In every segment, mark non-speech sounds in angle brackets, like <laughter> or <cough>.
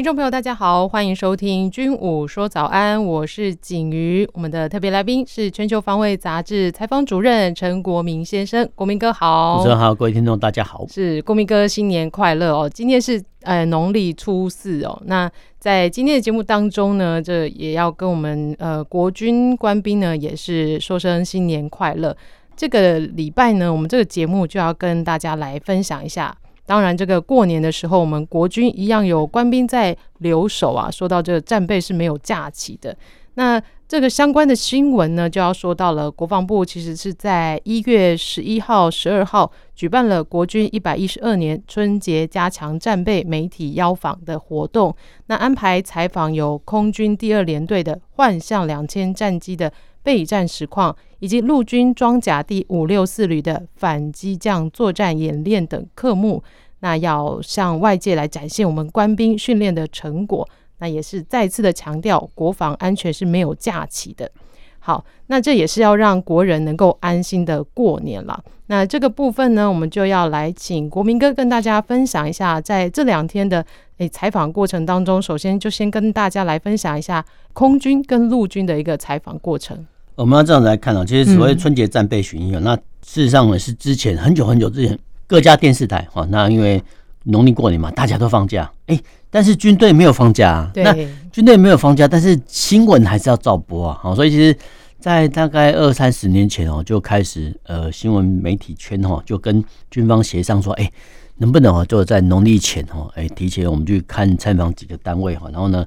听众朋友，大家好，欢迎收听《军武说早安》，我是景瑜。我们的特别来宾是《全球防卫杂志》采访主任陈国民先生，国民哥好。主持人好，各位听众大家好。是国民哥，新年快乐哦！今天是呃农历初四哦。那在今天的节目当中呢，这也要跟我们呃国军官兵呢，也是说声新年快乐。这个礼拜呢，我们这个节目就要跟大家来分享一下。当然，这个过年的时候，我们国军一样有官兵在留守啊。说到这个战备是没有假期的，那这个相关的新闻呢，就要说到了国防部其实是在一月十一号、十二号举办了国军一百一十二年春节加强战备媒体邀访的活动，那安排采访有空军第二联队的幻象两千战机的备战实况，以及陆军装甲第五六四旅的反机降作战演练等科目。那要向外界来展现我们官兵训练的成果，那也是再次的强调国防安全是没有假期的。好，那这也是要让国人能够安心的过年了。那这个部分呢，我们就要来请国民哥跟大家分享一下，在这两天的诶采访过程当中，首先就先跟大家来分享一下空军跟陆军的一个采访过程。我们要这样来看啊，其实所谓春节战备巡演，嗯，那事实上呢是之前很久很久之前。各家电视台哈，那因为农历过年嘛，大家都放假，哎、欸，但是军队没有放假，啊，那军队没有放假，但是新闻还是要照播啊，好，所以其实，在大概二三十年前哦，就开始呃，新闻媒体圈哈，就跟军方协商说，哎、欸，能不能哦，就在农历前哦，哎，提前我们去看参访几个单位哈，然后呢，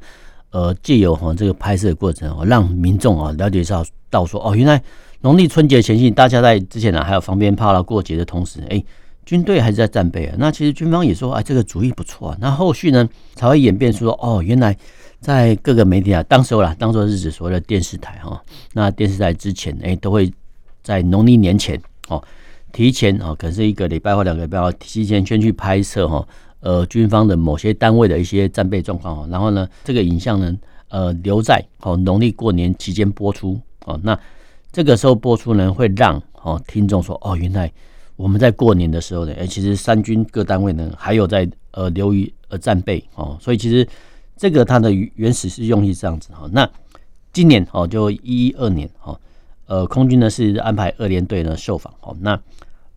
呃，借由哈这个拍摄的过程哦，让民众啊了解到到说，哦，原来农历春节前夕，大家在之前呢还有放鞭炮啦，过节的同时，哎、军队还是在战备啊，那其实军方也说，哎，这个主意不错啊。那后续呢，才会演变出说，哦，原来在各个媒体啊，当时候啦，当做是指所谓的电视台哈。那电视台之前，哎，都会在农历年前哦，提前哦，可能是一个礼拜或两个礼拜哦，提前先去拍摄哈，呃，军方的某些单位的一些战备状况哦。然后呢，这个影像呢，呃，留在哦农历过年期间播出哦。那这个时候播出呢，会让哦听众说，哦，原来。我们在过年的时候呢，哎，其实三军各单位呢还有在呃留于呃战备哦，所以其实这个它的原始是用意这样子哈。那今年哦，就一一二年哦，呃，空军呢是安排二连队呢受访哦。那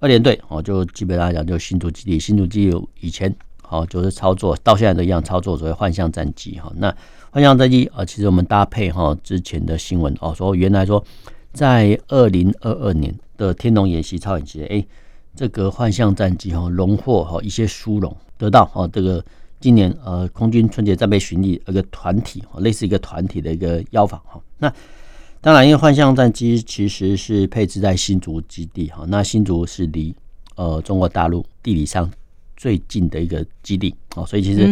二连队哦，就基本上讲就新竹基地，新竹基地以前哦就是操作到现在都一样操作所谓幻象战机哈。那幻象战机啊，其实我们搭配哈之前的新闻哦，说原来说在二零二二年的天龙演习超演习哎。这个幻象战机哈荣获哈一些殊荣，得到哈这个今年呃空军春节战备巡礼一个团体类似一个团体的一个邀访哈。那当然，因为幻象战机其实是配置在新竹基地哈，那新竹是离呃中国大陆地理上最近的一个基地哦，所以其实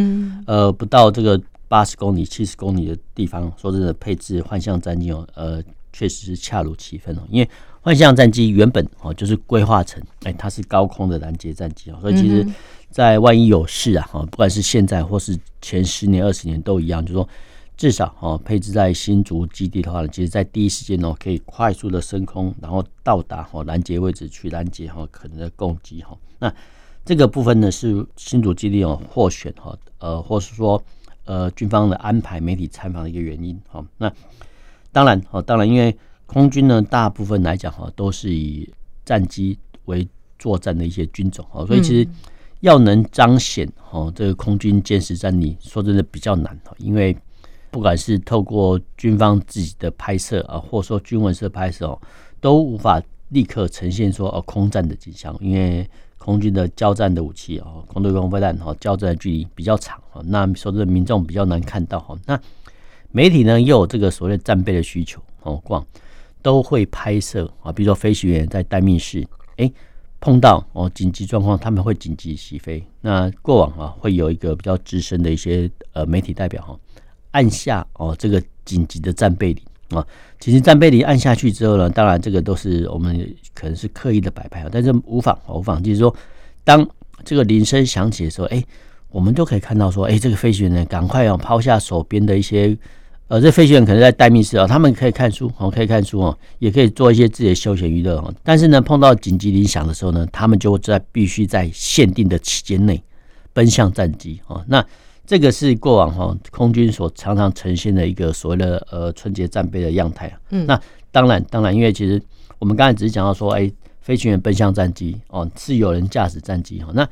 呃不到这个八十公里、七十公里的地方，说真的配置幻象战机哦，呃确实是恰如其分哦，因为。幻象战机原本哦就是规划成哎，它是高空的拦截战机哦，所以其实，在万一有事啊，不管是现在或是前十年、二十年都一样，就是说至少哦配置在新竹基地的话呢，其实在第一时间哦可以快速的升空，然后到达哦拦截位置去拦截哈可能的攻击哈。那这个部分呢是新竹基地哦获选哈呃或是说呃军方的安排媒体参访的一个原因哈。那当然哦当然因为。空军呢，大部分来讲哈，都是以战机为作战的一些军种哦，所以其实要能彰显哦这个空军歼十战力，说真的比较难，因为不管是透过军方自己的拍摄啊，或者说军文社拍摄哦，都无法立刻呈现说哦空战的景象，因为空军的交战的武器哦，空对空飞弹哈，交战的距离比较长啊，那说这民众比较难看到哈。那媒体呢，又有这个所谓战备的需求哦，逛。都会拍摄啊，比如说飞行员在待命室，哎，碰到哦紧急状况，他们会紧急起飞。那过往啊，会有一个比较资深的一些呃媒体代表哈，按下哦这个紧急的战备铃啊。其实战备铃按下去之后呢，当然这个都是我们可能是刻意的摆拍啊，但是无妨无妨，就是说当这个铃声响起的时候，哎，我们都可以看到说，哎，这个飞行员呢，赶快要抛下手边的一些。呃，这飞行员可能在待命室啊，他们可以看书哦，可以看书哦，也可以做一些自己的休闲娱乐哦。但是呢，碰到紧急铃响的时候呢，他们就在必须在限定的期间内奔向战机哦。那这个是过往哈空军所常常呈现的一个所谓的呃春节战备的样态啊。嗯，那当然当然，因为其实我们刚才只是讲到说，哎，飞行员奔向战机哦，是有人驾驶战机哈。那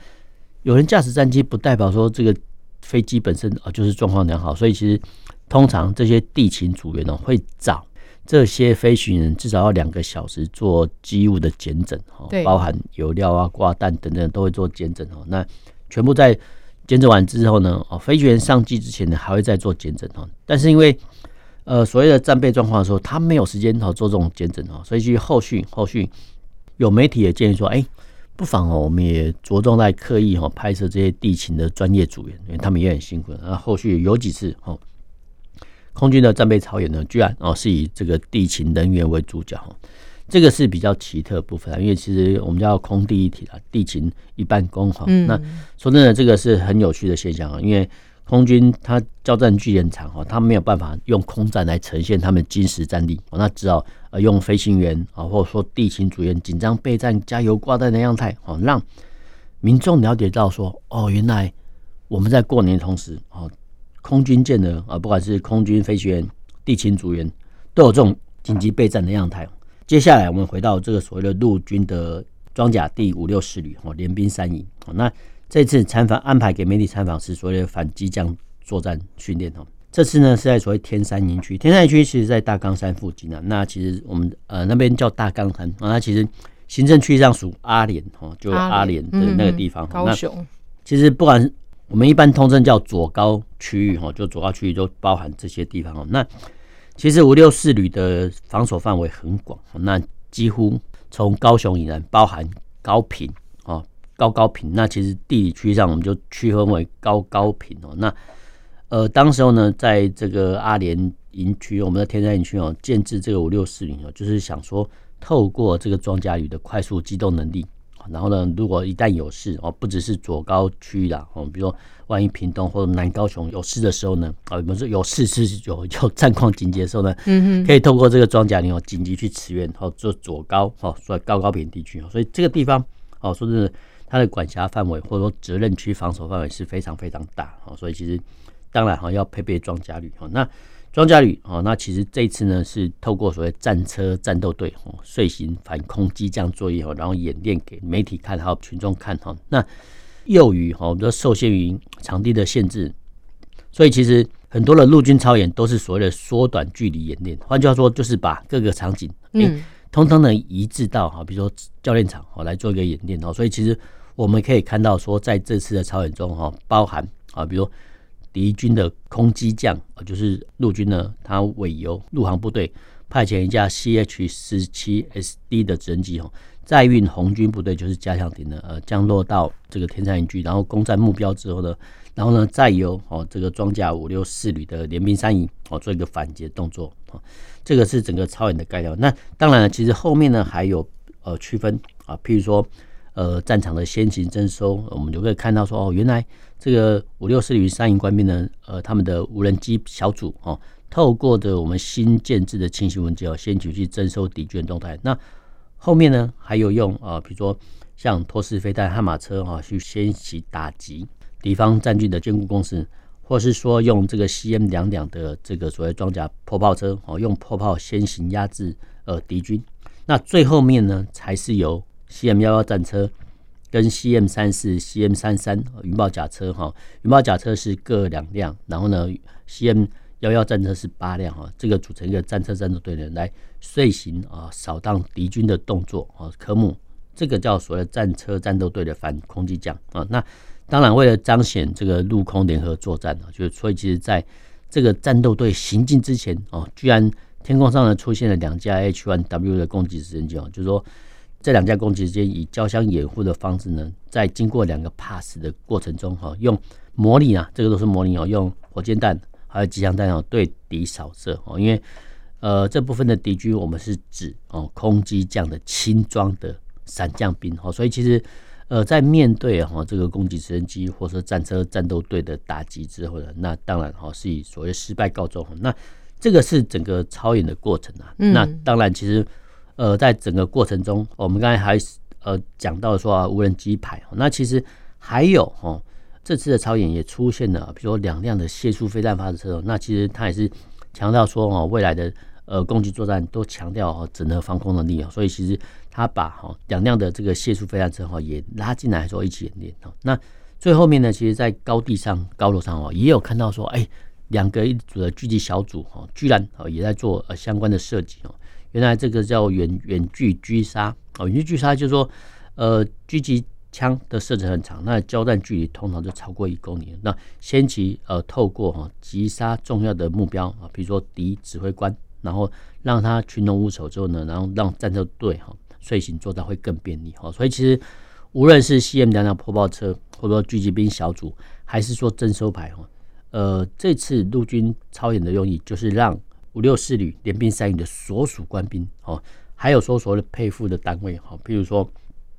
有人驾驶战机不代表说这个飞机本身啊就是状况良好，所以其实。通常这些地勤组员呢，会找这些飞行员至少要两个小时做机务的检诊，哈，包含油料啊、挂弹等等都会做检诊哦。那全部在检诊完之后呢，哦，飞行员上机之前呢，还会再做检诊哦。但是因为呃所谓的战备状况的时候，他没有时间哦做这种检诊哦，所以去后续后续有媒体也建议说，哎，不妨哦，我们也着重在刻意哈拍摄这些地勤的专业组员，因为他们也很辛苦。那后续有几次哦。空军的战备操演呢，居然哦是以这个地勤人员为主角，这个是比较奇特的部分，因为其实我们叫空地一体啊，地勤一半工哈。那说真的，这个是很有趣的现象啊，因为空军它交战距离很长哈，它没有办法用空战来呈现他们精实战力，那只好呃用飞行员啊，或者说地勤组员紧张备战、加油挂弹的样态哦，让民众了解到说哦，原来我们在过年的同时哦。空军舰的啊，不管是空军飞行员、地勤组员，都有这种紧急备战的样态。接下来，我们回到这个所谓的陆军的装甲第五六师旅哦，联兵三营。那这次参访安排给媒体参访是所谓的反机降作战训练哦。这次呢是在所谓天山营区，天山营区其实在大冈山附近啊。那其实我们呃那边叫大冈山啊，那其实行政区上属阿联哦，就阿联的那个地方。高雄。其实不管。我们一般通称叫左高区域，哈，就左高区域就包含这些地方哦。那其实五六四旅的防守范围很广，那几乎从高雄以南，包含高屏哦，高高屏。那其实地理区上我们就区分为高高屏哦。那呃，当时候呢，在这个阿联营区，我们的天山营区哦，建置这个五六四旅哦，就是想说透过这个装甲旅的快速机动能力。然后呢，如果一旦有事哦，不只是左高区域啦，哦，比如说万一屏东或者南高雄有事的时候呢，啊，我们说有事是有有战况紧急的时候呢，嗯可以透过这个装甲旅哦紧急去驰援哦，做左高哦，所以高高屏地区，所以这个地方哦，说真的，它的管辖范围或者说责任区防守范围是非常非常大哦，所以其实当然哈要配备装甲旅哦，那。装甲旅哦，那其实这次呢是透过所谓战车战斗队哦，遂行反空机降作业哦，然后演练给媒体看，还有群众看哈。那由于哈，我们都受限于场地的限制，所以其实很多的陆军操演都是所谓的缩短距离演练。换句话说，就是把各个场景嗯，通通的移至到哈，比如说教练场哦来做一个演练哦。所以其实我们可以看到说，在这次的操演中哈，包含啊，比如说。敌军的空机降，就是陆军呢，他委由陆航部队派遣一架 CH 十七 SD 的直升机哦，载运红军部队，就是加强艇呢，呃，降落到这个天山营区，然后攻占目标之后呢，然后呢，再由哦这个装甲五六四旅的联兵三营哦做一个反击动作啊，这个是整个超演的概要。那当然了，其实后面呢还有呃区分啊，譬如说呃战场的先行征收，我们就可以看到说哦，原来。这个五六四旅三营官兵呢，呃，他们的无人机小组哦，透过的我们新建制的轻型无人机哦，先举去侦收敌军动态。那后面呢，还有用啊，比如说像托式飞弹、悍马车哈，去先行打击敌方战军的坚固工事，或是说用这个 CM 两两的这个所谓装甲破炮车哦，用破炮先行压制呃敌军。那最后面呢，才是由 CM 幺幺战车。跟 CM 三四、CM 三三云豹甲车哈，云豹甲车是各两辆，然后呢，CM 幺幺战车是八辆哈，这个组成一个战车战斗队呢来遂行啊扫荡敌军的动作啊科目，这个叫所谓战车战斗队的反空机降啊。那当然为了彰显这个陆空联合作战啊，就所以其实在这个战斗队行进之前哦，居然天空上呢出现了两架 H1W 的攻击直升机哦，就是说。这两架攻击之间以交相掩护的方式呢，在经过两个 pass 的过程中，哈，用模拟啊，这个都是模拟哦，用火箭弹还有机枪弹哦对敌扫射哦，因为呃，这部分的敌军，我们是指哦空机这样的轻装的伞降兵哦，所以其实呃在面对哈这个攻击直升机或者说战车战斗队的打击之后呢，那当然哈是以所谓失败告终。那这个是整个操演的过程啊。那当然其实呃在整个过程中，我们刚才还呃讲到说无人机排，那其实还有哈这次的操演也出现了，比如说两辆的檞树飞弹发射车，那其实它也是强调说哦未来的。呃，攻击作战都强调哦整合防空能力哦，所以其实他把哈两辆的这个檞树飞弹车哈也拉进来说一起演练哦。那最后面呢，其实，在高地上、高楼上哦，也有看到说，哎，两个一组的狙击小组哈，居然哦也在做呃相关的设计哦。原来这个叫远远距狙杀哦，远距狙杀就是说，呃，狙击枪的射程很长，那交战距离通常就超过一公里。那先期呃透过哈击杀重要的目标啊，比如说敌指挥官。然后让他群龙无首之后呢，然后让战斗队哈遂行作战会更便利哈。所以其实无论是 CM 两辆破炮车，或者说狙击兵小组，还是说征收牌哈，呃，这次陆军操演的用意就是让五六四旅联兵三营的所属官兵哦，还有说所谓的配副的单位哈，比如说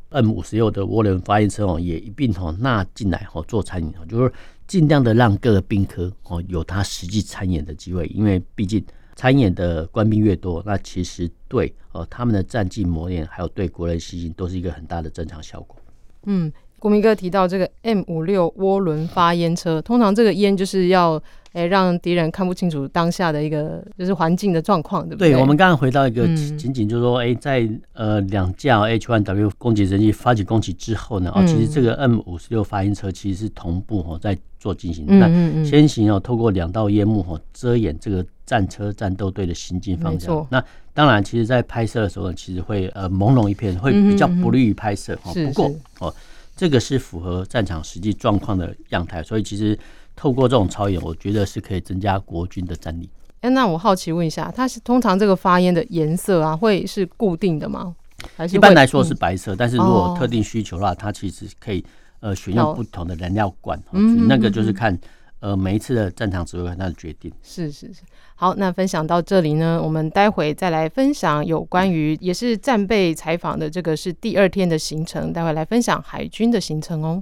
M 五十六的涡轮发烟车哦，也一并哈纳进来哈做参演，就是尽量的让各个兵科哦有他实际参演的机会，因为毕竟。参演的官兵越多，那其实对呃他们的战技磨练，还有对国人信心，都是一个很大的增强效果。嗯，国民哥提到这个 M 五六涡轮发烟车，通常这个烟就是要。哎，让敌人看不清楚当下的一个就是环境的状况，对不对？对，我们刚刚回到一个情景，就是说，哎、嗯，在呃两架 H-1W 攻击直升机发起攻击之后呢，啊、嗯，其实这个 M 五十六发烟车其实是同步哈在做进行。那、嗯嗯、先行哦，透过两道烟幕哈遮掩这个战车战斗队的行进方向。那当然，其实在拍摄的时候呢，其实会呃朦胧一片，会比较不利于拍摄。哈、嗯，不过哦，这个是符合战场实际状况的样态，所以其实。透过这种操演，我觉得是可以增加国军的战力。哎、欸，那我好奇问一下，它是通常这个发烟的颜色啊，会是固定的吗？还是一般来说是白色，嗯、但是如果特定需求的话，它其实可以呃选用不同的燃料罐。嗯，那个就是看呃每一次的战场指挥官他的决定。是是是。好，那分享到这里呢，我们待会再来分享有关于也是战备采访的这个是第二天的行程，待会来分享海军的行程哦。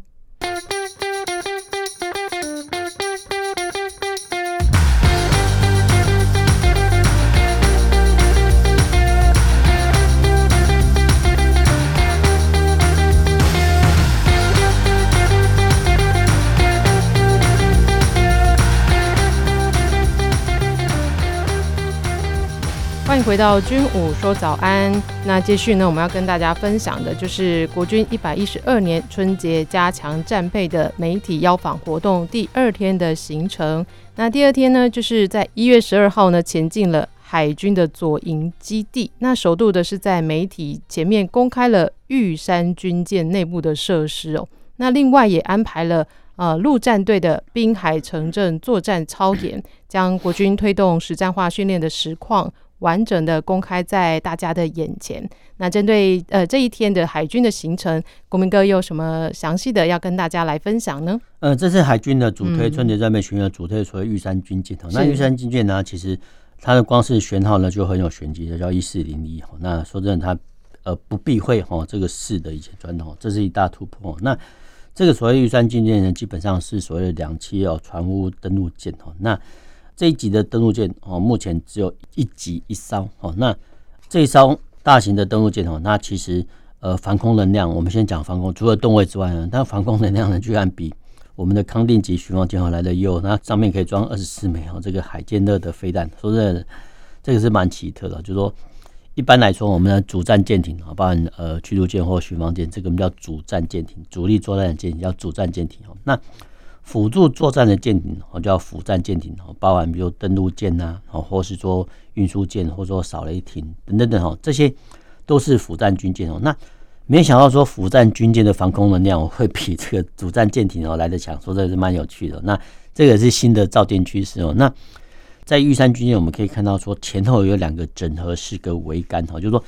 欢迎回到军武说早安。那继续呢，我们要跟大家分享的就是国军一百一十二年春节加强战备的媒体邀访活动第二天的行程。那第二天呢，就是在一月十二号呢，前进了海军的左营基地。那首度的是在媒体前面公开了玉山军舰内部的设施哦。那另外也安排了呃陆战队的滨海城镇作战操演，将国军推动实战化训练的实况。完整的公开在大家的眼前。那针对呃这一天的海军的行程，国民哥有什么详细的要跟大家来分享呢？呃，这次海军的主推春节战备巡演主推，所谓玉山军舰。那玉山军舰呢，其实它的光是舷号呢就很有玄机的，叫一四零一。那说真的，它呃不避讳哈这个四的以前传统，这是一大突破。那这个所谓玉山军舰呢，基本上是所谓的两栖哦船坞登陆舰哦。那这一级的登陆舰哦，目前只有一级一艘哦。那这一艘大型的登陆舰哦，那其实呃防空能量，我们先讲防空，除了吨位之外呢，它防空能量呢居然比我们的康定级巡防舰哦来的优。那上面可以装二十四枚哦这个海剑热的飞弹，说真的，这个是蛮奇特的。就是说，一般来说我们的主战舰艇啊，包含呃驱逐舰或巡防舰，这个我们叫主战舰艇，主力作战的舰艇叫主战舰艇哦。那辅助作战的舰艇哦，叫辅战舰艇哦，包含比如登陆舰呐，哦，或是说运输舰，或者说扫雷艇等等等哦，这些都是辅战军舰哦。那没想到说辅战军舰的防空能量 <laughs> 会比这个主战舰艇哦来得强，说这是蛮有趣的。那这个是新的造舰趋势哦。那在玉山军舰，我们可以看到说前后有两个整合式的桅杆哦，就是说。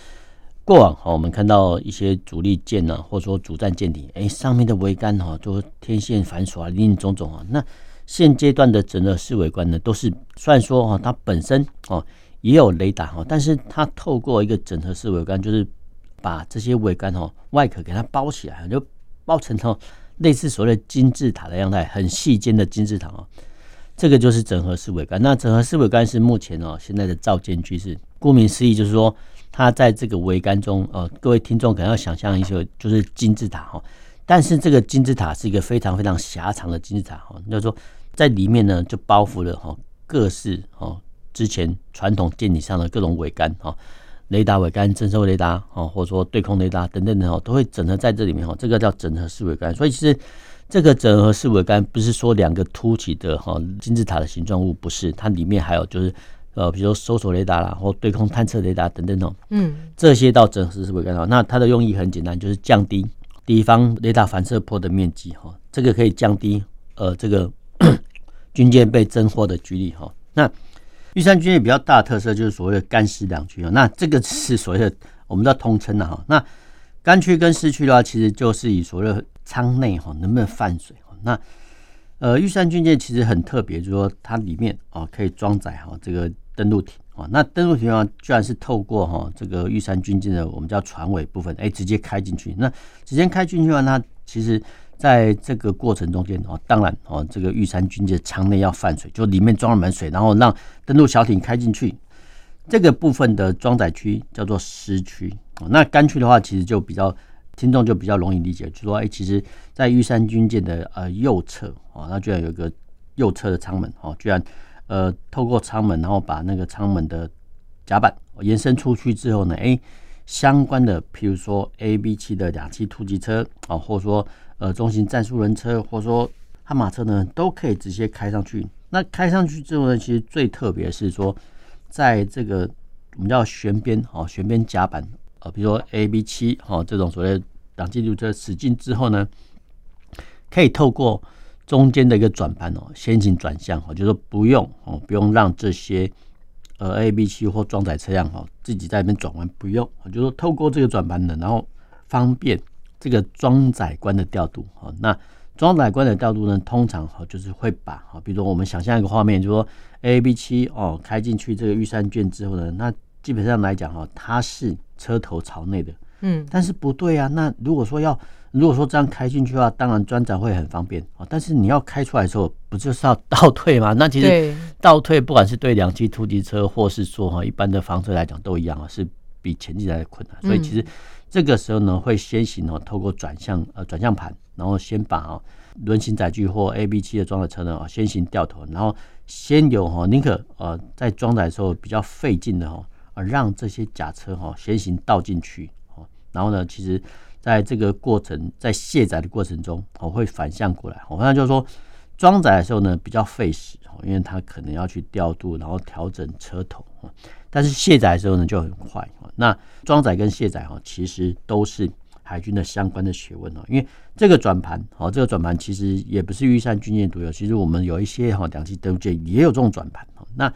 过往哈，我们看到一些主力舰呢，或者说主战舰艇，哎，上面的桅杆哈，都天线繁琐啊，林林总总啊。那现阶段的整个式桅杆呢，都是虽然说哈，它本身哦也有雷达哈，但是它透过一个整合式桅杆，就是把这些桅杆哦外壳给它包起来，就包成哦类似所谓的金字塔的样态，很细尖的金字塔哦。这个就是整合式桅杆。那整合式桅杆是目前哦现在的造舰趋势。顾名思义，就是说它在这个桅杆中，呃，各位听众可能要想象一下，就是金字塔哈。但是这个金字塔是一个非常非常狭长的金字塔哈，就是说在里面呢就包覆了哈各式哦。之前传统舰艇上的各种桅杆哈，雷达桅杆、征收雷达啊，或者说对空雷达等等等哦，都会整合在这里面哈。这个叫整合式桅杆。所以其实这个整合式桅杆不是说两个凸起的哈金字塔的形状物，不是，它里面还有就是呃，比如说搜索雷达啦，或对空探测雷达等等哦。嗯，这些到整合式桅杆啊，那它的用意很简单，就是降低敌方雷达反射波的面积哈，这个可以降低呃这个 <coughs> 军舰被侦获的几率哈。那玉山军舰比较大的特色就是所谓的干湿两区啊，那这个是所谓的我们叫通称的哈。那干区跟湿区的话，其实就是以所谓的舱内哈能不能泛水。那呃玉山军舰其实很特别，就是说它里面啊可以装载哈这个登陆艇啊。那登陆艇的话，居然是透过哈这个玉山军舰的我们叫船尾部分，哎直接开进去。那直接开进去的话，那其实。在这个过程中间哦，当然哦，这个玉山军舰舱内要泛水，就里面装了满水，然后让登陆小艇开进去。这个部分的装载区叫做湿区。那干区的话，其实就比较听众就比较容易理解，就说哎，其实，在玉山军舰的呃右侧哦，那居然有一个右侧的舱门哦，居然呃透过舱门，然后把那个舱门的甲板延伸出去之后呢，哎，相关的譬如说 A B 七的两栖突击车啊，或者说呃，中型战术人车或者说悍马车呢，都可以直接开上去。那开上去之后呢，其实最特别是说，在这个我们叫舷边哦，舷边甲板呃，比如说 A B 七哦这种所谓两栖突击车驶进之后呢，可以透过中间的一个转盘哦，先行转向哦，就是说不用哦，不用让这些呃 A B 七或装载车辆哦自己在那边转弯，不用，就是说透过这个转盘呢，然后方便。这个装载官的调度，哈，那装载官的调度呢，通常哈就是会把哈，比如说我们想象一个画面，就是说 A B 七哦开进去这个玉山卷之后呢，那基本上来讲哈，它是车头朝内的，嗯，但是不对啊，那如果说要如果说这样开进去的话，当然专长会很方便啊，但是你要开出来的时候，不就是要倒退吗？<laughs> 那其实倒退不管是对两栖突击车，或是说哈一般的房车来讲都一样啊，是比前进来的困难，所以其实。这个时候呢，会先行哦，透过转向呃转向盘，然后先把哦轮型载具或 A B 七的装载车呢哦先行掉头，然后先有哈宁可呃在装载的时候比较费劲的哈啊让这些假车哈先行倒进去哦，然后呢，其实在这个过程在卸载的过程中哦会反向过来，哦，那就是说装载的时候呢比较费时哦，因为它可能要去调度，然后调整车头。但是卸载的时候呢就很快。那装载跟卸载哦，其实都是海军的相关的学问哦。因为这个转盘哦，这个转盘其实也不是玉山军舰独有，其实我们有一些哈两栖登陆舰也有这种转盘哦。那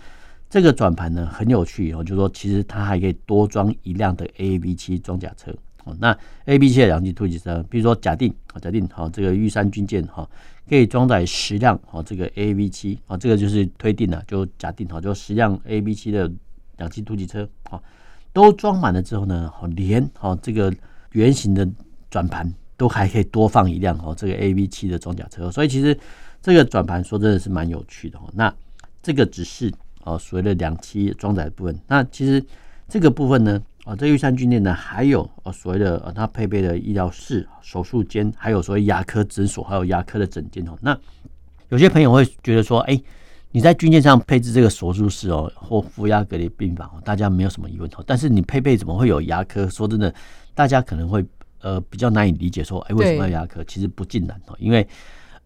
这个转盘呢很有趣哦，就是说其实它还可以多装一辆的 A B 七装甲车哦。那 A B 七的两栖突击车，比如说假定啊，假定好这个玉山军舰哈可以装载十辆哦，这个 A B 七啊，这个就是推定了，就假定好就十辆 A B 七的。两栖突击车，啊，都装满了之后呢，好连好这个圆形的转盘都还可以多放一辆哦，这个 A V 七的装甲车，所以其实这个转盘说真的是蛮有趣的哦。那这个只是哦所谓的两栖装载部分，那其实这个部分呢，啊，这玉山军舰呢还有呃所谓的呃它配备的医疗室、手术间，还有所谓牙科诊所，还有牙科的诊间哦。那有些朋友会觉得说，哎。你在军舰上配置这个手术室哦，或负压隔离病房哦，大家没有什么疑问哦。但是你配备怎么会有牙科？说真的，大家可能会呃比较难以理解，说哎为什么要牙科？其实不尽然哦，因为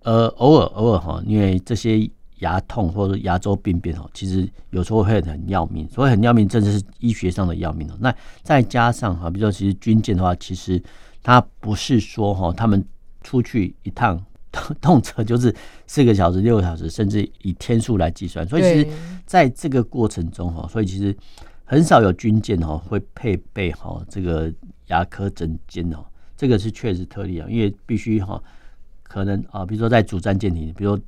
呃偶尔偶尔哈，因为这些牙痛或者牙周病变哦，其实有时候会很要命，所以很要命，真的是医学上的要命哦。那再加上哈，比如说其实军舰的话，其实它不是说哈，他们出去一趟。<laughs> 动车就是四个小时、六个小时，甚至以天数来计算。所以其实在这个过程中哈，所以其实很少有军舰哈会配备哈这个牙科诊间哦，这个是确实特例啊，因为必须哈可能啊，比如说在主战舰艇，比如说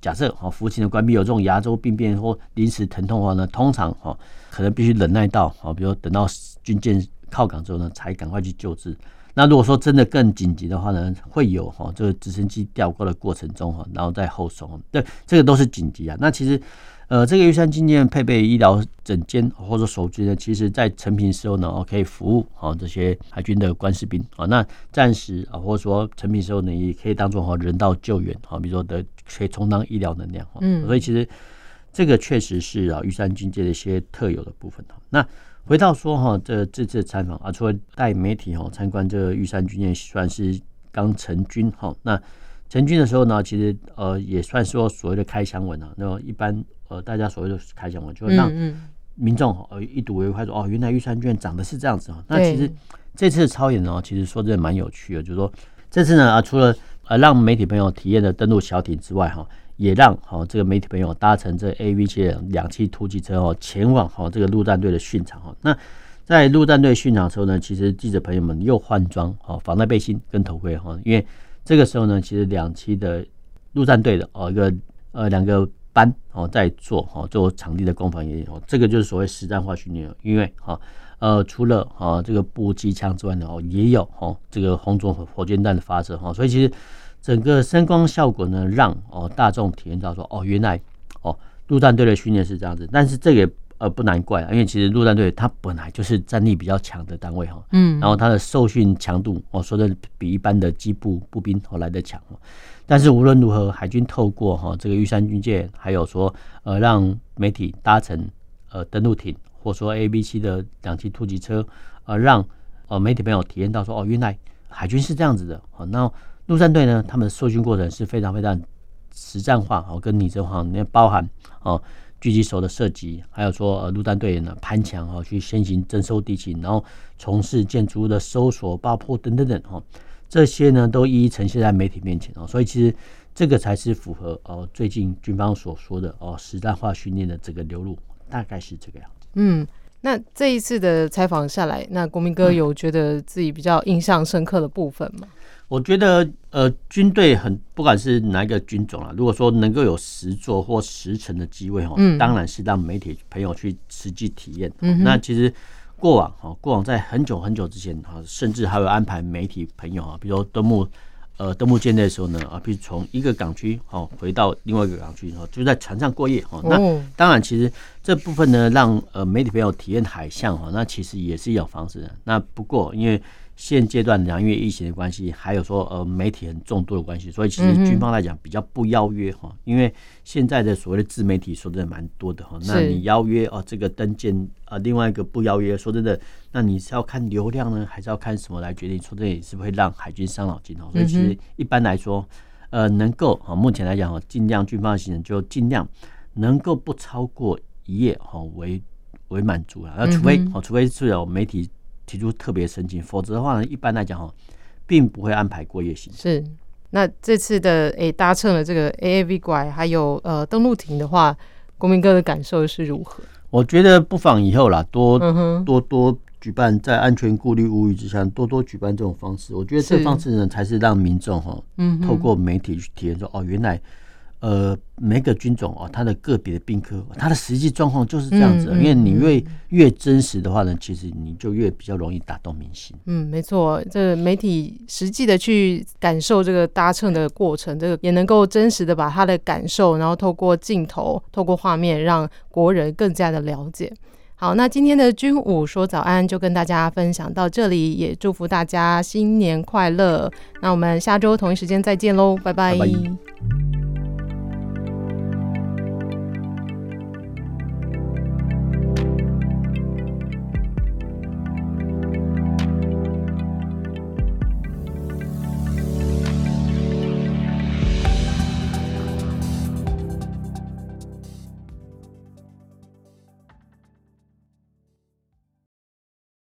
假设哈服勤的关闭有这种牙周病变或临时疼痛的话呢，通常哈可能必须忍耐到哈，比如等到军舰靠港之后呢，才赶快去救治。那如果说真的更紧急的话呢，会有哈这个直升机吊挂的过程中哈，然后再后送。对，这个都是紧急啊。那其实。呃，这个玉山军舰配备医疗整间或者手机呢，其实在成品时候呢，可以服务好这些海军的官士兵啊。那暂时啊，或者说成品时候呢，也可以当做哈人道救援啊，比如说的可以充当医疗能量。嗯，所以其实这个确实是啊玉山军舰的一些特有的部分。那回到说哈，这这次参访啊，除了带媒体哈参观这个玉山军舰，算是刚成军哈。那成军的时候呢，其实呃也算说所谓的开箱文啊，那么一般。呃，大家所谓的开箱文，就让民众呃一睹为快，说哦，原来预算券长得是这样子啊。那其实这次的超演呢，其实说真的蛮有趣的，就是说这次呢啊，除了呃让媒体朋友体验的登陆小艇之外，哈，也让好这个媒体朋友搭乘这 AAV7 的两栖突击车哦，前往好这个陆战队的训场哈。那在陆战队训场的时候呢，其实记者朋友们又换装哦，防弹背心跟头盔哈，因为这个时候呢，其实两栖的陆战队的哦一个呃两个。班哦，在做哈做场地的攻防演练，这个就是所谓实战化训练。因为哈呃，除了哈这个步机枪之外呢，哦也有哈这个轰轴火箭弹的发射哈，所以其实整个声光效果呢，让哦大众体验到说哦，原来哦陆战队的训练是这样子。但是这个呃不难怪，因为其实陆战队它本来就是战力比较强的单位哈，嗯，然后它的受训强度我说的比一般的机步步兵哦来的强。但是无论如何，海军透过哈这个玉山军舰，还有说呃让媒体搭乘呃登陆艇，或说 AAV7 的两栖突击车，呃让呃媒体朋友体验到说哦原来海军是这样子的。好，那陆战队呢，他们的受训过程是非常非常实战化，哦跟拟真化，里面包含哦狙击手的射击，还有说呃陆战队员呢攀墙哦去先行征收敌情，然后从事建筑物的搜索、爆破等等等哈。这些呢都一一呈现在媒体面前哦，所以其实这个才是符合哦最近军方所说的哦实战化训练的这个流露，大概是这个样子。嗯，那这一次的采访下来，那国民哥有觉得自己比较印象深刻的部分吗？我觉得呃军队很不管是哪一个军种啊，如果说能够有实座或实成的机位哦，嗯，当然是让媒体朋友去实际体验。嗯，那其实。过往哈，过往在很久很久之前哈，甚至还有安排媒体朋友啊，比如说登陆呃登陆舰队的时候呢啊，比如从一个港区哦回到另外一个港区哦，就在船上过夜哈。那当然，其实这部分呢，让呃媒体朋友体验海象哈，那其实也是一种方式的。那不过因为。现阶段两月疫情的关系，还有说呃媒体很众多的关系，所以其实军方来讲比较不邀约哈，因为现在的所谓的自媒体说真的蛮多的哈，那你邀约哦这个登舰啊，另外一个不邀约，说真的，那你是要看流量呢，还是要看什么来决定？说这也是会让海军伤脑筋哦。所以其实一般来说，呃，能够啊目前来讲哦，尽量军方的行程就尽量能够不超过一夜哈为为满足啊，那除非哦，除非是有媒体。提出特别申请，否则的话呢，一般来讲哈，并不会安排过夜行。是，那这次的诶、欸、搭乘了这个 AAV 拐，还有呃登陆艇的话，国民哥的感受是如何？我觉得不妨以后啦，多、嗯、多多举办，在安全顾虑无虞之下，多多举办这种方式。我觉得这方式呢，才是让民众哈，嗯，透过媒体去体验说，哦，原来。呃，每个军种哦，它的个别的兵科，它的实际状况就是这样子。因为你越越真实的话呢，其实你就越比较容易打动民心。嗯，没错，这个媒体实际的去感受这个搭乘的过程，这个也能够真实的把他的感受，然后透过镜头、透过画面，让国人更加的了解。好，那今天的军武说早安就跟大家分享到这里，也祝福大家新年快乐。那我们下周同一时间再见喽，拜拜。拜拜。